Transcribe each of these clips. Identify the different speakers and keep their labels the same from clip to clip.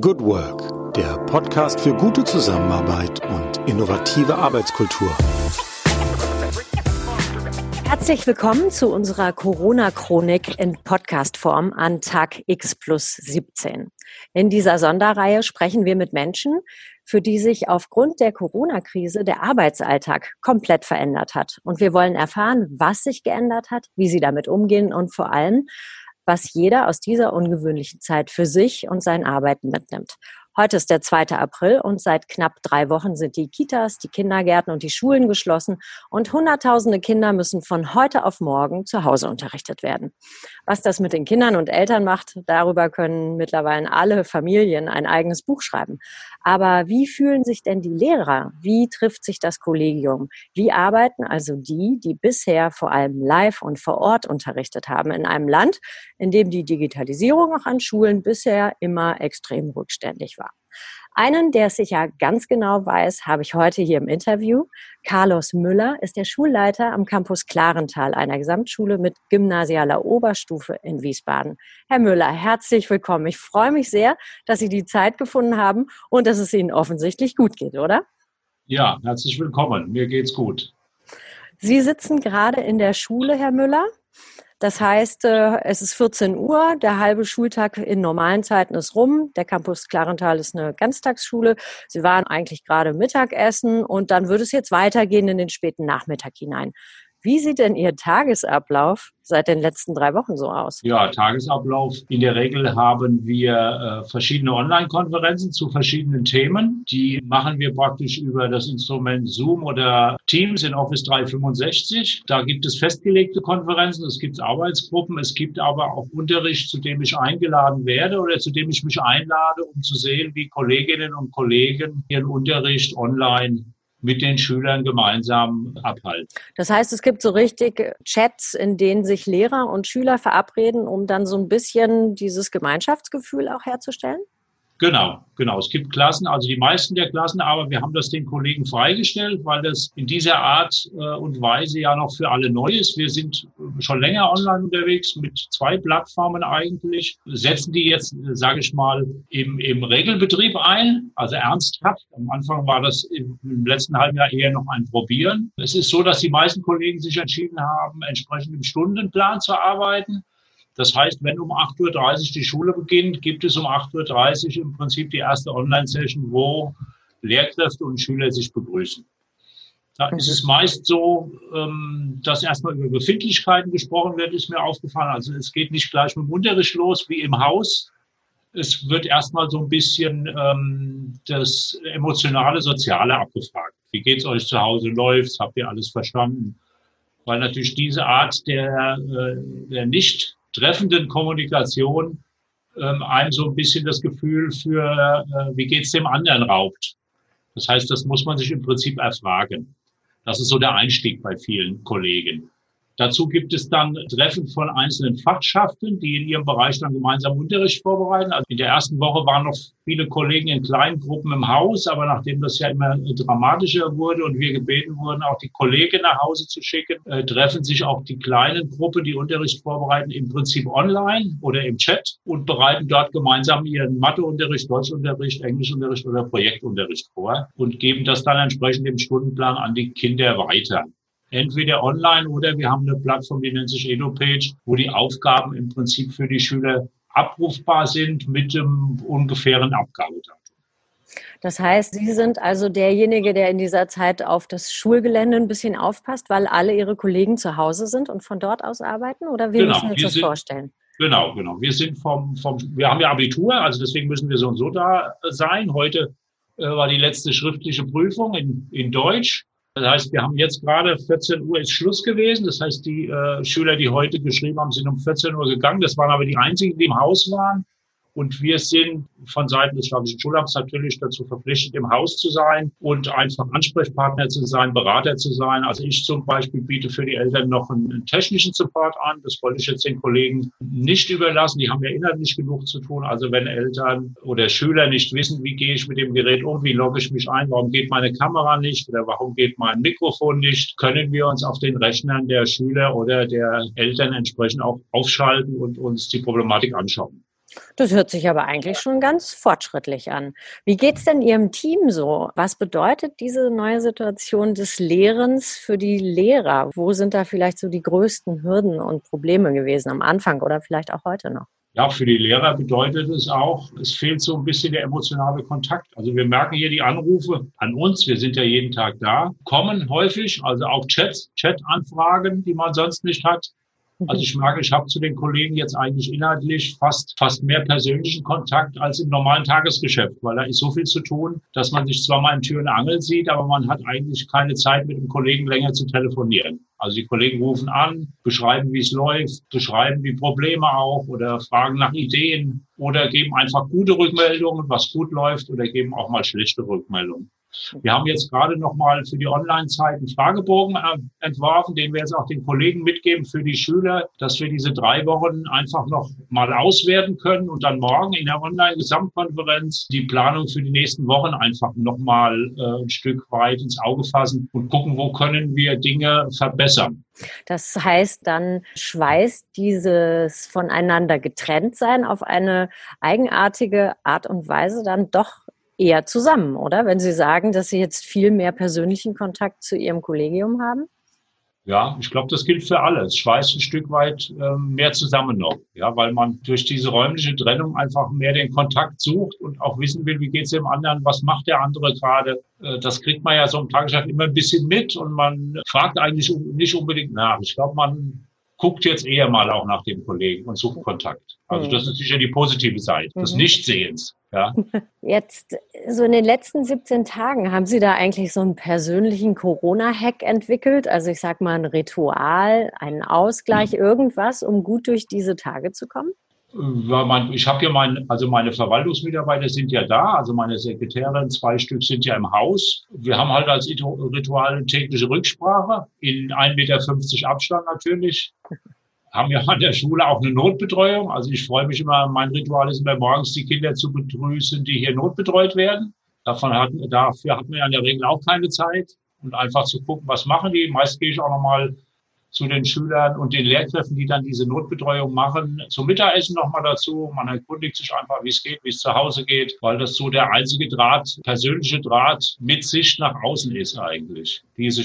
Speaker 1: Good Work, der Podcast für gute Zusammenarbeit und innovative Arbeitskultur.
Speaker 2: Herzlich willkommen zu unserer Corona-Chronik in Podcast-Form an Tag X plus 17. In dieser Sonderreihe sprechen wir mit Menschen, für die sich aufgrund der Corona-Krise der Arbeitsalltag komplett verändert hat. Und wir wollen erfahren, was sich geändert hat, wie sie damit umgehen und vor allem, was jeder aus dieser ungewöhnlichen Zeit für sich und sein Arbeiten mitnimmt. Heute ist der 2. April und seit knapp drei Wochen sind die Kitas, die Kindergärten und die Schulen geschlossen und Hunderttausende Kinder müssen von heute auf morgen zu Hause unterrichtet werden. Was das mit den Kindern und Eltern macht, darüber können mittlerweile alle Familien ein eigenes Buch schreiben. Aber wie fühlen sich denn die Lehrer? Wie trifft sich das Kollegium? Wie arbeiten also die, die bisher vor allem live und vor Ort unterrichtet haben, in einem Land, in dem die Digitalisierung auch an Schulen bisher immer extrem rückständig war? Einen, der es sicher ganz genau weiß, habe ich heute hier im Interview. Carlos Müller ist der Schulleiter am Campus Klarental, einer Gesamtschule mit gymnasialer Oberstufe in Wiesbaden. Herr Müller, herzlich willkommen. Ich freue mich sehr, dass Sie die Zeit gefunden haben und dass es Ihnen offensichtlich gut geht, oder?
Speaker 3: Ja, herzlich willkommen. Mir geht's gut.
Speaker 2: Sie sitzen gerade in der Schule, Herr Müller. Das heißt, äh, es ist 14 Uhr, der halbe Schultag in normalen Zeiten ist rum. Der Campus Klarental ist eine Ganztagsschule. Sie waren eigentlich gerade Mittagessen und dann würde es jetzt weitergehen in den späten Nachmittag hinein. Wie sieht denn Ihr Tagesablauf seit den letzten drei Wochen so aus?
Speaker 3: Ja, Tagesablauf. In der Regel haben wir äh, verschiedene Online-Konferenzen zu verschiedenen Themen. Die machen wir praktisch über das Instrument Zoom oder Teams in Office 365. Da gibt es festgelegte Konferenzen, es gibt Arbeitsgruppen, es gibt aber auch Unterricht, zu dem ich eingeladen werde oder zu dem ich mich einlade, um zu sehen, wie Kolleginnen und Kollegen ihren Unterricht online mit den Schülern gemeinsam abhalten.
Speaker 2: Das heißt, es gibt so richtig Chats, in denen sich Lehrer und Schüler verabreden, um dann so ein bisschen dieses Gemeinschaftsgefühl auch herzustellen?
Speaker 3: Genau, genau. Es gibt Klassen, also die meisten der Klassen, aber wir haben das den Kollegen freigestellt, weil das in dieser Art äh, und Weise ja noch für alle neu ist. Wir sind schon länger online unterwegs mit zwei Plattformen eigentlich, setzen die jetzt, sage ich mal, im, im Regelbetrieb ein, also ernsthaft. Am Anfang war das im, im letzten halben Jahr eher noch ein Probieren. Es ist so, dass die meisten Kollegen sich entschieden haben, entsprechend im Stundenplan zu arbeiten. Das heißt, wenn um 8.30 Uhr die Schule beginnt, gibt es um 8.30 Uhr im Prinzip die erste Online-Session, wo Lehrkräfte und Schüler sich begrüßen. Da ist es meist so, ähm, dass erstmal über Befindlichkeiten gesprochen wird, ist mir aufgefallen. Also es geht nicht gleich mit dem Unterricht los wie im Haus. Es wird erstmal so ein bisschen ähm, das emotionale, soziale abgefragt. Wie geht's euch zu Hause? Läuft's? Habt ihr alles verstanden? Weil natürlich diese Art der, äh, der nicht treffenden Kommunikation ähm, einem so ein bisschen das Gefühl für, äh, wie geht's dem anderen raubt. Das heißt, das muss man sich im Prinzip erfragen. Das ist so der Einstieg bei vielen Kollegen. Dazu gibt es dann Treffen von einzelnen Fachschaften, die in ihrem Bereich dann gemeinsam Unterricht vorbereiten. Also in der ersten Woche waren noch viele Kollegen in kleinen Gruppen im Haus, aber nachdem das ja immer dramatischer wurde und wir gebeten wurden, auch die Kollegen nach Hause zu schicken, äh, treffen sich auch die kleinen Gruppen, die Unterricht vorbereiten, im Prinzip online oder im Chat und bereiten dort gemeinsam ihren Matheunterricht, Deutschunterricht, Englischunterricht oder Projektunterricht vor und geben das dann entsprechend im Stundenplan an die Kinder weiter entweder online oder wir haben eine Plattform, die nennt sich EduPage, wo die Aufgaben im Prinzip für die Schüler abrufbar sind mit dem ungefähren Abgabedatum.
Speaker 2: Das heißt, Sie sind also derjenige, der in dieser Zeit auf das Schulgelände ein bisschen aufpasst, weil alle Ihre Kollegen zu Hause sind und von dort aus arbeiten? Oder wie genau, müssen wir uns das sind, vorstellen?
Speaker 3: Genau, genau. Wir sind vom, vom, wir haben ja Abitur, also deswegen müssen wir so und so da sein. Heute äh, war die letzte schriftliche Prüfung in, in Deutsch. Das heißt, wir haben jetzt gerade 14 Uhr ist Schluss gewesen. Das heißt, die äh, Schüler, die heute geschrieben haben, sind um 14 Uhr gegangen. Das waren aber die einzigen, die im Haus waren. Und wir sind von Seiten des staatlichen Schulamts natürlich dazu verpflichtet, im Haus zu sein und einfach Ansprechpartner zu sein, Berater zu sein. Also ich zum Beispiel biete für die Eltern noch einen technischen Support an. Das wollte ich jetzt den Kollegen nicht überlassen. Die haben ja inhaltlich genug zu tun. Also wenn Eltern oder Schüler nicht wissen, wie gehe ich mit dem Gerät um, wie logge ich mich ein, warum geht meine Kamera nicht oder warum geht mein Mikrofon nicht, können wir uns auf den Rechnern der Schüler oder der Eltern entsprechend auch aufschalten und uns die Problematik anschauen.
Speaker 2: Das hört sich aber eigentlich schon ganz fortschrittlich an. Wie geht es denn Ihrem Team so? Was bedeutet diese neue Situation des Lehrens für die Lehrer? Wo sind da vielleicht so die größten Hürden und Probleme gewesen am Anfang oder vielleicht auch heute noch?
Speaker 3: Ja, für die Lehrer bedeutet es auch, es fehlt so ein bisschen der emotionale Kontakt. Also wir merken hier die Anrufe an uns, wir sind ja jeden Tag da, kommen häufig, also auch Chats, Chat-Anfragen, die man sonst nicht hat. Also ich merke, ich habe zu den Kollegen jetzt eigentlich inhaltlich fast, fast mehr persönlichen Kontakt als im normalen Tagesgeschäft, weil da ist so viel zu tun, dass man sich zwar mal in Tür und Angel sieht, aber man hat eigentlich keine Zeit, mit dem Kollegen länger zu telefonieren. Also die Kollegen rufen an, beschreiben, wie es läuft, beschreiben die Probleme auch oder fragen nach Ideen oder geben einfach gute Rückmeldungen, was gut läuft oder geben auch mal schlechte Rückmeldungen. Wir haben jetzt gerade nochmal für die Online-Zeit einen Fragebogen äh, entworfen, den wir jetzt auch den Kollegen mitgeben für die Schüler, dass wir diese drei Wochen einfach noch mal auswerten können und dann morgen in der Online-Gesamtkonferenz die Planung für die nächsten Wochen einfach nochmal äh, ein Stück weit ins Auge fassen und gucken, wo können wir Dinge verbessern.
Speaker 2: Das heißt, dann schweißt dieses voneinander getrennt sein auf eine eigenartige Art und Weise dann doch eher zusammen, oder? Wenn Sie sagen, dass Sie jetzt viel mehr persönlichen Kontakt zu Ihrem Kollegium haben?
Speaker 3: Ja, ich glaube, das gilt für alle. Es schweißt ein Stück weit ähm, mehr zusammen noch, ja, weil man durch diese räumliche Trennung einfach mehr den Kontakt sucht und auch wissen will, wie geht es dem anderen, was macht der andere gerade. Äh, das kriegt man ja so im Tagesgeschäft immer ein bisschen mit und man fragt eigentlich nicht unbedingt nach. Ich glaube, man guckt jetzt eher mal auch nach dem Kollegen und sucht Kontakt. Also das ist sicher die positive Seite des mhm. Nichtsehens. Ja.
Speaker 2: Jetzt, so in den letzten 17 Tagen, haben Sie da eigentlich so einen persönlichen Corona-Hack entwickelt? Also ich sag mal ein Ritual, einen Ausgleich, mhm. irgendwas, um gut durch diese Tage zu kommen?
Speaker 3: ich habe ja mein, also meine Verwaltungsmitarbeiter sind ja da, also meine Sekretärin, zwei Stück sind ja im Haus. Wir haben halt als Ritual tägliche Rücksprache in 1,50 Meter Abstand natürlich. Haben ja an der Schule auch eine Notbetreuung. Also ich freue mich immer, mein Ritual ist immer morgens die Kinder zu begrüßen, die hier notbetreut werden. Davon hat, dafür hat man ja in der Regel auch keine Zeit. Und einfach zu gucken, was machen die. Meist gehe ich auch nochmal zu den Schülern und den Lehrkräften, die dann diese Notbetreuung machen, zum Mittagessen nochmal dazu. Man erkundigt sich einfach, wie es geht, wie es zu Hause geht, weil das so der einzige Draht, persönliche Draht mit sich nach außen ist eigentlich. Diese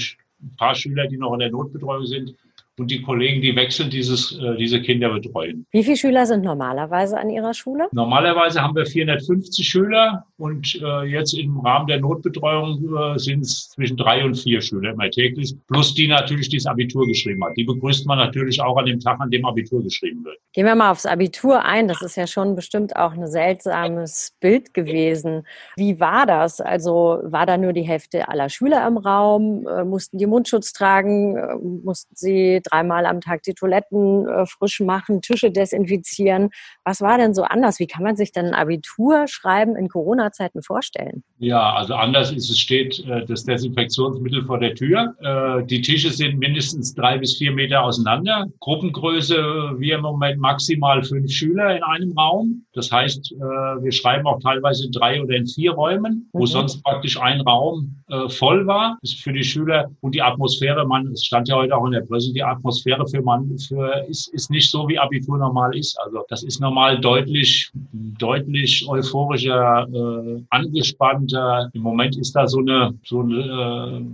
Speaker 3: paar Schüler, die noch in der Notbetreuung sind, und die Kollegen, die wechseln dieses, äh, diese Kinder betreuen.
Speaker 2: Wie viele Schüler sind normalerweise an Ihrer Schule?
Speaker 3: Normalerweise haben wir 450 Schüler und äh, jetzt im Rahmen der Notbetreuung äh, sind es zwischen drei und vier Schüler immer täglich, plus die natürlich, die das Abitur geschrieben hat. Die begrüßt man natürlich auch an dem Tag, an dem Abitur geschrieben wird.
Speaker 2: Gehen wir mal aufs Abitur ein. Das ist ja schon bestimmt auch ein seltsames Bild gewesen. Wie war das? Also war da nur die Hälfte aller Schüler im Raum? Mussten die Mundschutz tragen? Mussten sie dreimal am Tag die Toiletten äh, frisch machen, Tische desinfizieren. Was war denn so anders? Wie kann man sich denn ein Abitur schreiben in Corona-Zeiten vorstellen?
Speaker 3: Ja, also anders ist es steht äh, das Desinfektionsmittel vor der Tür. Äh, die Tische sind mindestens drei bis vier Meter auseinander. Gruppengröße, wir im Moment maximal fünf Schüler in einem Raum. Das heißt, äh, wir schreiben auch teilweise in drei oder in vier Räumen, wo mhm. sonst praktisch ein Raum äh, voll war. Das ist für die Schüler und die Atmosphäre, man, es stand ja heute auch in der Presse, die Atmosphäre für man für ist, ist nicht so, wie Abitur normal ist. Also das ist normal deutlich, deutlich euphorischer, äh, angespannter. Im Moment ist da so eine, so eine äh,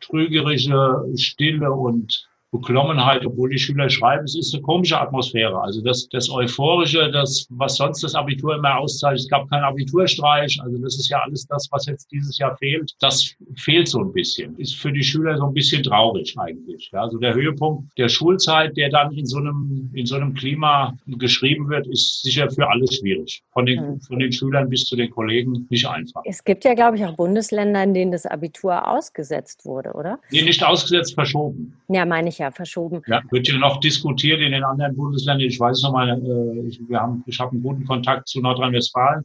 Speaker 3: trügerische Stille und Beklommenheit, obwohl die Schüler schreiben, es ist eine komische Atmosphäre. Also das, das Euphorische, das, was sonst das Abitur immer auszeichnet, es gab keinen Abiturstreich, also das ist ja alles das, was jetzt dieses Jahr fehlt. Das fehlt so ein bisschen. Ist für die Schüler so ein bisschen traurig eigentlich. Ja, also der Höhepunkt der Schulzeit, der dann in so einem, in so einem Klima geschrieben wird, ist sicher für alle schwierig. Von den, mhm. von den Schülern bis zu den Kollegen nicht einfach.
Speaker 2: Es gibt ja, glaube ich, auch Bundesländer, in denen das Abitur ausgesetzt wurde, oder?
Speaker 3: Nee, nicht ausgesetzt, verschoben.
Speaker 2: Ja, meine ich ja verschoben.
Speaker 3: Ja, wird ja noch diskutiert in den anderen Bundesländern. Ich weiß noch mal, äh, wir haben, ich einen guten Kontakt zu Nordrhein-Westfalen.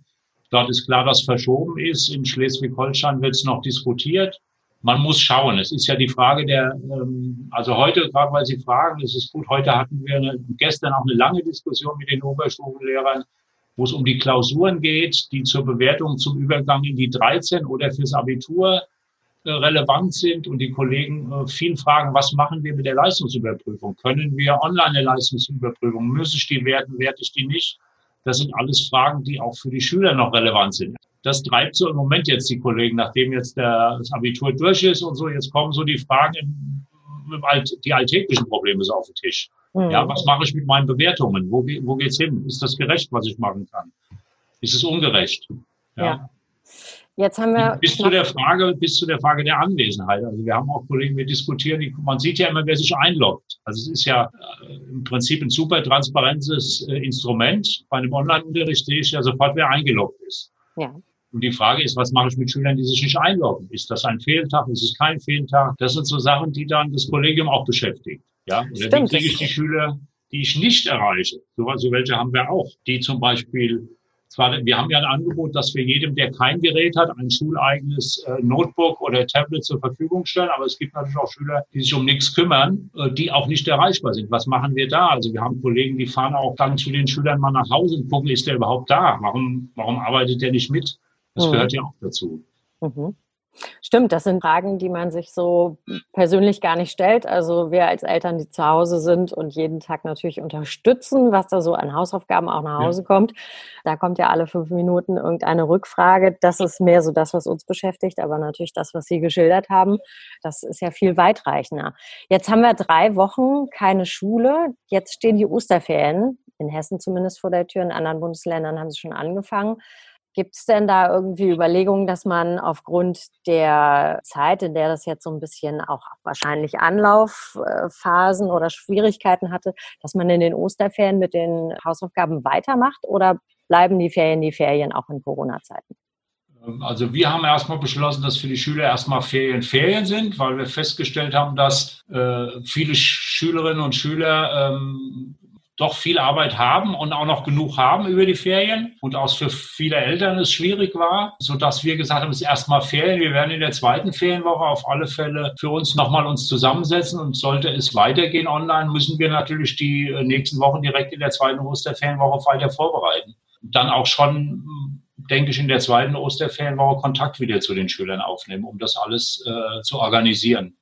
Speaker 3: Dort ist klar, dass verschoben ist. In Schleswig-Holstein wird es noch diskutiert. Man muss schauen. Es ist ja die Frage der, ähm, also heute, gerade weil Sie fragen, es ist gut, heute hatten wir eine, gestern auch eine lange Diskussion mit den Oberstufenlehrern, wo es um die Klausuren geht, die zur Bewertung zum Übergang in die 13 oder fürs Abitur relevant sind und die Kollegen äh, viel fragen, was machen wir mit der Leistungsüberprüfung? Können wir online eine Leistungsüberprüfung? Muss ich die werten, werte ich die nicht? Das sind alles Fragen, die auch für die Schüler noch relevant sind. Das treibt so im Moment jetzt die Kollegen, nachdem jetzt das Abitur durch ist und so, jetzt kommen so die Fragen, die alltäglichen Probleme so auf den Tisch. Mhm. Ja, was mache ich mit meinen Bewertungen? Wo, wo geht's hin? Ist das gerecht, was ich machen kann? Ist es ungerecht?
Speaker 2: ja. ja. Jetzt haben wir.
Speaker 3: Bis zu der Frage, bis zu der Frage der Anwesenheit. Also wir haben auch Kollegen, wir diskutieren, die, man sieht ja immer, wer sich einloggt. Also es ist ja äh, im Prinzip ein super transparentes äh, Instrument. Bei einem Online-Unterricht sehe ich ja sofort, wer eingeloggt ist. Ja. Und die Frage ist, was mache ich mit Schülern, die sich nicht einloggen? Ist das ein Fehltag? Ist es kein Fehltag? Das sind so Sachen, die dann das Kollegium auch beschäftigt. Ja, oder Stimmt. wie kriege ich die Schüler, die ich nicht erreiche? So, so welche haben wir auch, die zum Beispiel zwar, wir haben ja ein Angebot, dass wir jedem, der kein Gerät hat, ein schuleigenes äh, Notebook oder Tablet zur Verfügung stellen. Aber es gibt natürlich auch Schüler, die sich um nichts kümmern, äh, die auch nicht erreichbar sind. Was machen wir da? Also wir haben Kollegen, die fahren auch dann zu den Schülern mal nach Hause und gucken, ist der überhaupt da? Warum, warum arbeitet der nicht mit? Das mhm. gehört ja auch dazu. Mhm.
Speaker 2: Stimmt, das sind Fragen, die man sich so persönlich gar nicht stellt. Also wir als Eltern, die zu Hause sind und jeden Tag natürlich unterstützen, was da so an Hausaufgaben auch nach Hause ja. kommt. Da kommt ja alle fünf Minuten irgendeine Rückfrage. Das ist mehr so das, was uns beschäftigt, aber natürlich das, was Sie geschildert haben, das ist ja viel weitreichender. Jetzt haben wir drei Wochen keine Schule. Jetzt stehen die Osterferien in Hessen zumindest vor der Tür. In anderen Bundesländern haben sie schon angefangen. Gibt es denn da irgendwie Überlegungen, dass man aufgrund der Zeit, in der das jetzt so ein bisschen auch wahrscheinlich Anlaufphasen oder Schwierigkeiten hatte, dass man in den Osterferien mit den Hausaufgaben weitermacht oder bleiben die Ferien die Ferien auch in Corona-Zeiten?
Speaker 3: Ähm, also wir haben erstmal beschlossen, dass für die Schüler erstmal Ferien Ferien sind, weil wir festgestellt haben, dass äh, viele Schülerinnen und Schüler ähm, doch viel Arbeit haben und auch noch genug haben über die Ferien und auch für viele Eltern es schwierig war, so dass wir gesagt haben, es ist erstmal Ferien. Wir werden in der zweiten Ferienwoche auf alle Fälle für uns nochmal uns zusammensetzen und sollte es weitergehen online, müssen wir natürlich die äh, nächsten Wochen direkt in der zweiten Osterferienwoche weiter vorbereiten. Dann auch schon denke ich, in der zweiten Osterferienwoche Kontakt wieder zu den Schülern aufnehmen, um das alles äh, zu organisieren.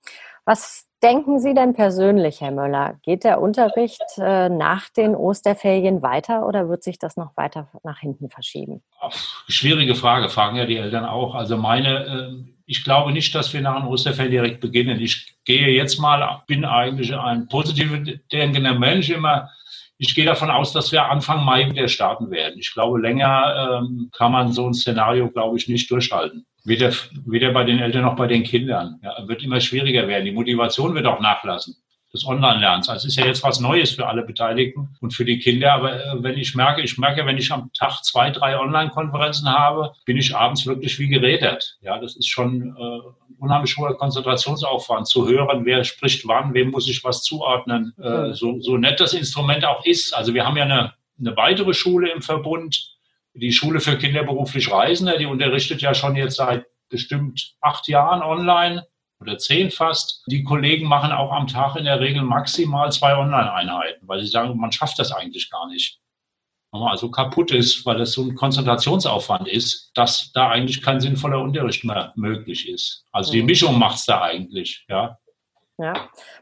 Speaker 2: Was denken Sie denn persönlich, Herr Möller? Geht der Unterricht äh, nach den Osterferien weiter oder wird sich das noch weiter nach hinten verschieben?
Speaker 3: Schwierige Frage, fragen ja die Eltern auch. Also meine, äh, ich glaube nicht, dass wir nach den Osterferien direkt beginnen. Ich gehe jetzt mal, bin eigentlich ein positiv denkender Mensch immer. Ich gehe davon aus, dass wir Anfang Mai wieder starten werden. Ich glaube, länger ähm, kann man so ein Szenario, glaube ich, nicht durchhalten. Weder, weder bei den Eltern noch bei den Kindern. Ja, wird immer schwieriger werden. Die Motivation wird auch nachlassen des Online-Lernens. Also es ist ja jetzt was Neues für alle Beteiligten und für die Kinder. Aber äh, wenn ich merke, ich merke, wenn ich am Tag zwei, drei Online-Konferenzen habe, bin ich abends wirklich wie gerädert. Ja, das ist schon äh, ein unheimlich hoher Konzentrationsaufwand zu hören, wer spricht wann, wem muss ich was zuordnen. Äh, so, so nett das Instrument auch ist. Also wir haben ja eine, eine weitere Schule im Verbund, die Schule für Kinder beruflich Reisende, die unterrichtet ja schon jetzt seit bestimmt acht Jahren online oder zehn fast. Die Kollegen machen auch am Tag in der Regel maximal zwei Online-Einheiten, weil sie sagen, man schafft das eigentlich gar nicht. Wenn man also kaputt ist, weil das so ein Konzentrationsaufwand ist, dass da eigentlich kein sinnvoller Unterricht mehr möglich ist. Also die mhm. Mischung macht es da eigentlich, ja.
Speaker 2: Ja,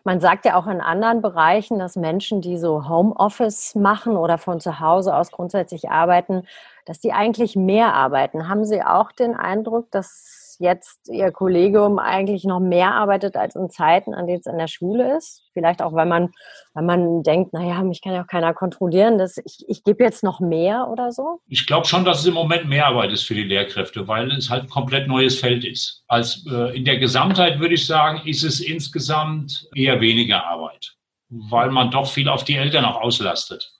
Speaker 2: man sagt ja auch in anderen Bereichen, dass Menschen, die so Homeoffice machen oder von zu Hause aus grundsätzlich arbeiten, dass die eigentlich mehr arbeiten. Haben Sie auch den Eindruck, dass jetzt Ihr Kollegium eigentlich noch mehr arbeitet als in Zeiten, an denen es in der Schule ist? Vielleicht auch, weil man, weil man denkt, naja, mich kann ja auch keiner kontrollieren, dass ich, ich gebe jetzt noch mehr oder so?
Speaker 3: Ich glaube schon, dass es im Moment mehr Arbeit ist für die Lehrkräfte, weil es halt ein komplett neues Feld ist. Als äh, in der Gesamtheit würde ich sagen, ist es insgesamt eher weniger Arbeit, weil man doch viel auf die Eltern auch auslastet.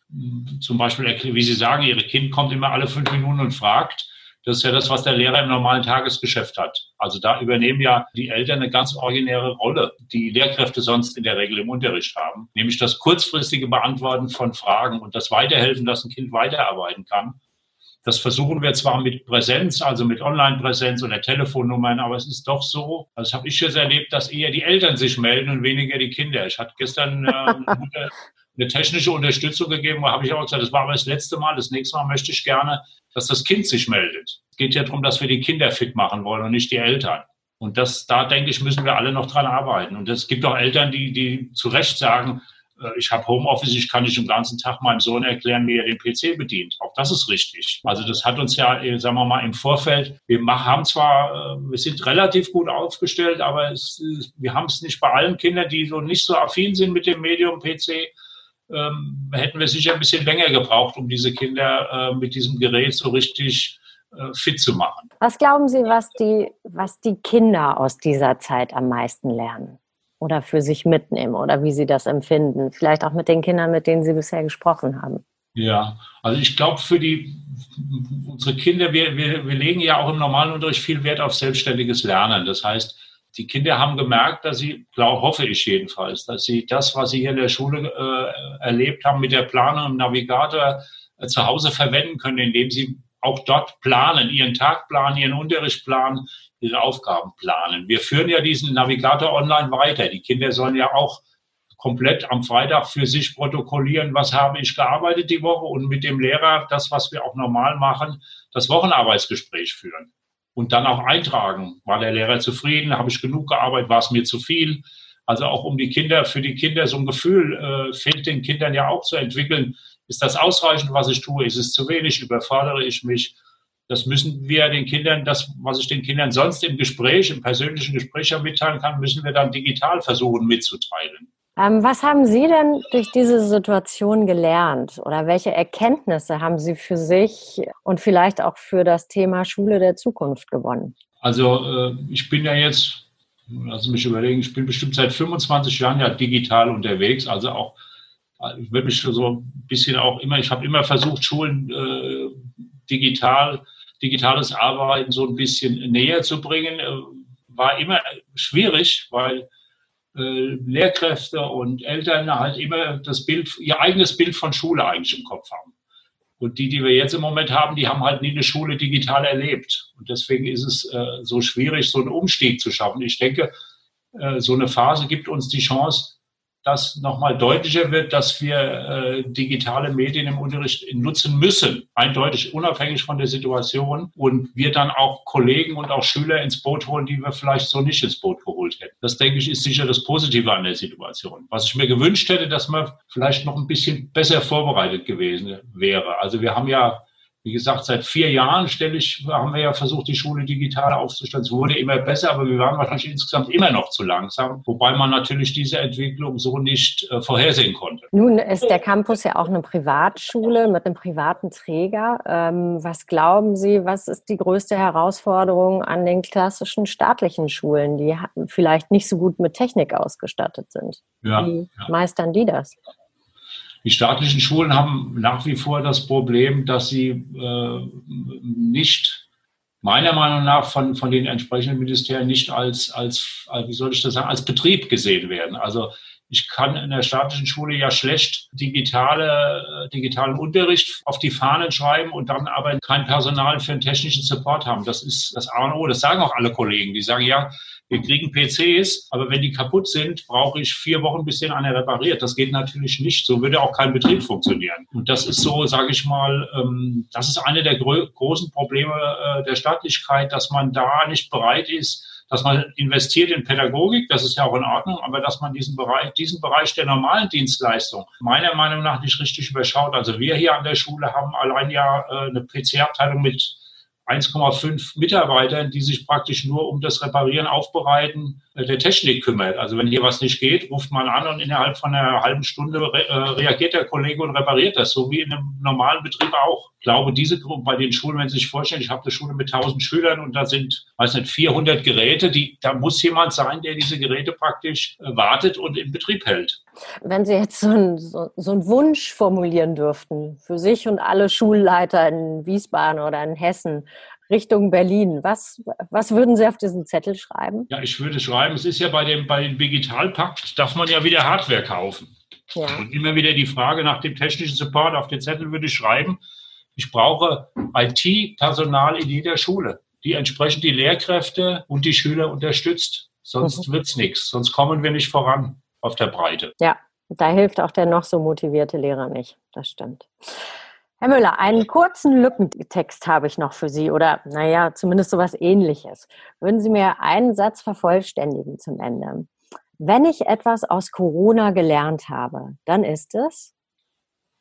Speaker 3: Zum Beispiel, wie Sie sagen, Ihr Kind kommt immer alle fünf Minuten und fragt, das ist ja das, was der Lehrer im normalen Tagesgeschäft hat. Also da übernehmen ja die Eltern eine ganz originäre Rolle, die Lehrkräfte sonst in der Regel im Unterricht haben, nämlich das kurzfristige Beantworten von Fragen und das Weiterhelfen, dass ein Kind weiterarbeiten kann. Das versuchen wir zwar mit Präsenz, also mit Online-Präsenz oder Telefonnummern, aber es ist doch so, das habe ich jetzt erlebt, dass eher die Eltern sich melden und weniger die Kinder. Ich hatte gestern äh, eine technische Unterstützung gegeben, habe ich auch gesagt, das war aber das letzte Mal, das nächste Mal möchte ich gerne, dass das Kind sich meldet. Es geht ja darum, dass wir die Kinder fit machen wollen und nicht die Eltern. Und das, da denke ich, müssen wir alle noch dran arbeiten. Und es gibt auch Eltern, die, die zu Recht sagen, äh, ich habe Homeoffice, ich kann nicht den ganzen Tag meinem Sohn erklären, wie er den PC bedient. Auch das ist richtig. Also das hat uns ja, äh, sagen wir mal, im Vorfeld, wir haben zwar, wir sind relativ gut aufgestellt, aber es, wir haben es nicht bei allen Kindern, die so nicht so affin sind mit dem Medium PC, ähm, hätten wir sicher ein bisschen länger gebraucht, um diese Kinder äh, mit diesem Gerät so richtig äh, fit zu machen.
Speaker 2: Was glauben Sie, was die, was die Kinder aus dieser Zeit am meisten lernen? Oder für sich mitnehmen oder wie sie das empfinden? Vielleicht auch mit den Kindern, mit denen Sie bisher gesprochen haben.
Speaker 3: Ja, also ich glaube, für die unsere Kinder, wir, wir, wir legen ja auch im normalen Unterricht viel Wert auf selbstständiges Lernen. Das heißt, die Kinder haben gemerkt, dass sie, glaub, hoffe ich jedenfalls, dass sie das, was sie hier in der Schule äh, erlebt haben mit der Planung im Navigator, äh, zu Hause verwenden können, indem sie auch dort planen, ihren Tag planen, ihren Unterricht planen, ihre Aufgaben planen. Wir führen ja diesen Navigator online weiter. Die Kinder sollen ja auch komplett am Freitag für sich protokollieren, was habe ich gearbeitet die Woche und mit dem Lehrer das, was wir auch normal machen, das Wochenarbeitsgespräch führen und dann auch eintragen. War der Lehrer zufrieden? Habe ich genug gearbeitet? War es mir zu viel? Also auch um die Kinder, für die Kinder so ein Gefühl äh, fehlt den Kindern ja auch zu entwickeln. Ist das ausreichend, was ich tue? Ist es zu wenig? Überfordere ich mich? Das müssen wir den Kindern, das, was ich den Kindern sonst im Gespräch, im persönlichen Gespräch ja mitteilen kann, müssen wir dann digital versuchen mitzuteilen.
Speaker 2: Ähm, was haben Sie denn durch diese Situation gelernt oder welche Erkenntnisse haben Sie für sich und vielleicht auch für das Thema Schule der Zukunft gewonnen?
Speaker 3: Also äh, ich bin ja jetzt, lassen Sie mich überlegen, ich bin bestimmt seit 25 Jahren ja digital unterwegs, also auch ich würde mich so ein bisschen auch immer, ich habe immer versucht, Schulen äh, digital, digitales Arbeiten so ein bisschen näher zu bringen. Äh, war immer schwierig, weil äh, Lehrkräfte und Eltern halt immer das Bild, ihr eigenes Bild von Schule eigentlich im Kopf haben. Und die, die wir jetzt im Moment haben, die haben halt nie eine Schule digital erlebt. Und deswegen ist es äh, so schwierig, so einen Umstieg zu schaffen. Ich denke, äh, so eine Phase gibt uns die Chance, dass nochmal deutlicher wird, dass wir äh, digitale Medien im Unterricht nutzen müssen, eindeutig unabhängig von der Situation und wir dann auch Kollegen und auch Schüler ins Boot holen, die wir vielleicht so nicht ins Boot geholt hätten. Das denke ich ist sicher das Positive an der Situation. Was ich mir gewünscht hätte, dass man vielleicht noch ein bisschen besser vorbereitet gewesen wäre. Also wir haben ja wie gesagt, seit vier Jahren stelle ich, haben wir ja versucht, die Schule digital aufzustellen. Es wurde immer besser, aber wir waren wahrscheinlich insgesamt immer noch zu langsam, wobei man natürlich diese Entwicklung so nicht äh, vorhersehen konnte.
Speaker 2: Nun ist der Campus ja auch eine Privatschule mit einem privaten Träger. Ähm, was glauben Sie, was ist die größte Herausforderung an den klassischen staatlichen Schulen, die vielleicht nicht so gut mit Technik ausgestattet sind? Ja, Wie ja. meistern die das?
Speaker 3: Die staatlichen Schulen haben nach wie vor das Problem, dass sie äh, nicht, meiner Meinung nach, von, von den entsprechenden Ministerien nicht als, als, wie soll ich das sagen, als Betrieb gesehen werden. Also ich kann in der staatlichen Schule ja schlecht digitale, digitalen Unterricht auf die Fahnen schreiben und dann aber kein Personal für den technischen Support haben. Das ist das A und O. Das sagen auch alle Kollegen. Die sagen, ja, wir kriegen PCs, aber wenn die kaputt sind, brauche ich vier Wochen, bis den einer repariert. Das geht natürlich nicht. So würde auch kein Betrieb funktionieren. Und das ist so, sage ich mal, ähm, das ist eine der großen Probleme äh, der Staatlichkeit, dass man da nicht bereit ist, dass man investiert in Pädagogik, das ist ja auch in Ordnung, aber dass man diesen Bereich, diesen Bereich der normalen Dienstleistung meiner Meinung nach nicht richtig überschaut. Also wir hier an der Schule haben allein ja äh, eine PC-Abteilung mit 1,5 Mitarbeitern, die sich praktisch nur um das Reparieren, Aufbereiten äh, der Technik kümmert. Also wenn hier was nicht geht, ruft man an und innerhalb von einer halben Stunde re äh, reagiert der Kollege und repariert das, so wie in einem normalen Betrieb auch. Ich glaube, diese Gruppe bei den Schulen, wenn Sie sich vorstellen, ich habe eine Schule mit 1000 Schülern und da sind, weiß nicht, 400 Geräte, die, da muss jemand sein, der diese Geräte praktisch äh, wartet und in Betrieb hält.
Speaker 2: Wenn Sie jetzt so einen so, so einen Wunsch formulieren dürften für sich und alle Schulleiter in Wiesbaden oder in Hessen, Richtung Berlin. Was, was würden Sie auf diesen Zettel schreiben?
Speaker 3: Ja, ich würde schreiben, es ist ja bei dem, bei dem Digitalpakt, darf man ja wieder Hardware kaufen. Ja. Und immer wieder die Frage nach dem technischen Support auf den Zettel würde ich schreiben, ich brauche IT-Personal in jeder Schule, die entsprechend die Lehrkräfte und die Schüler unterstützt. Sonst mhm. wird es nichts, sonst kommen wir nicht voran auf der Breite.
Speaker 2: Ja, da hilft auch der noch so motivierte Lehrer nicht. Das stimmt. Herr Müller, einen kurzen Lückentext habe ich noch für Sie oder naja, zumindest so etwas ähnliches. Würden Sie mir einen Satz vervollständigen zum Ende? Wenn ich etwas aus Corona gelernt habe, dann ist es,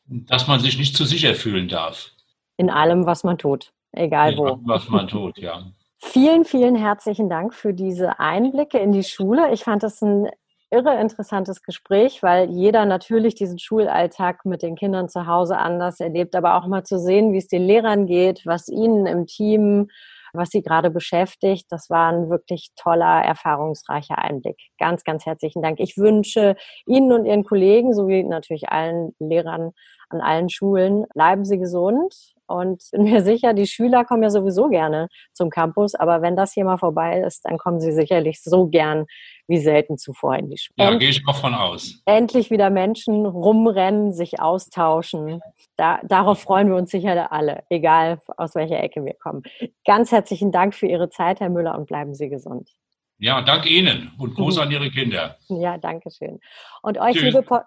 Speaker 3: dass man sich nicht zu sicher fühlen darf.
Speaker 2: In allem, was man tut, egal wo.
Speaker 3: Was man tut, ja.
Speaker 2: Vielen, vielen herzlichen Dank für diese Einblicke in die Schule. Ich fand das ein irre interessantes Gespräch, weil jeder natürlich diesen Schulalltag mit den Kindern zu Hause anders erlebt, aber auch mal zu sehen, wie es den Lehrern geht, was ihnen im Team, was sie gerade beschäftigt. Das war ein wirklich toller, erfahrungsreicher Einblick. Ganz, ganz herzlichen Dank. Ich wünsche Ihnen und Ihren Kollegen sowie natürlich allen Lehrern an allen Schulen, bleiben Sie gesund und bin mir sicher, die Schüler kommen ja sowieso gerne zum Campus, aber wenn das hier mal vorbei ist, dann kommen sie sicherlich so gern wie selten zuvor in die Schule.
Speaker 3: Ja, gehe ich auch von aus.
Speaker 2: Endlich wieder Menschen rumrennen, sich austauschen. Da, darauf freuen wir uns sicher alle, egal aus welcher Ecke wir kommen. Ganz herzlichen Dank für Ihre Zeit, Herr Müller, und bleiben Sie gesund.
Speaker 3: Ja, danke Ihnen und Gruß an Ihre Kinder.
Speaker 2: Ja, danke schön. Und euch, Tschüss. liebe po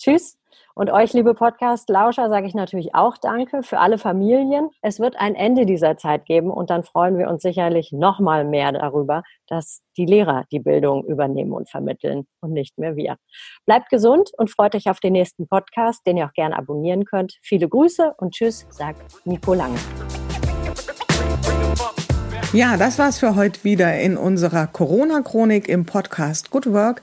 Speaker 2: Tschüss. Und euch, liebe Podcast-Lauscher, sage ich natürlich auch Danke für alle Familien. Es wird ein Ende dieser Zeit geben und dann freuen wir uns sicherlich noch mal mehr darüber, dass die Lehrer die Bildung übernehmen und vermitteln und nicht mehr wir. Bleibt gesund und freut euch auf den nächsten Podcast, den ihr auch gerne abonnieren könnt. Viele Grüße und Tschüss, sagt Nico Lange.
Speaker 4: Ja, das war's für heute wieder in unserer Corona-Chronik im Podcast Good Work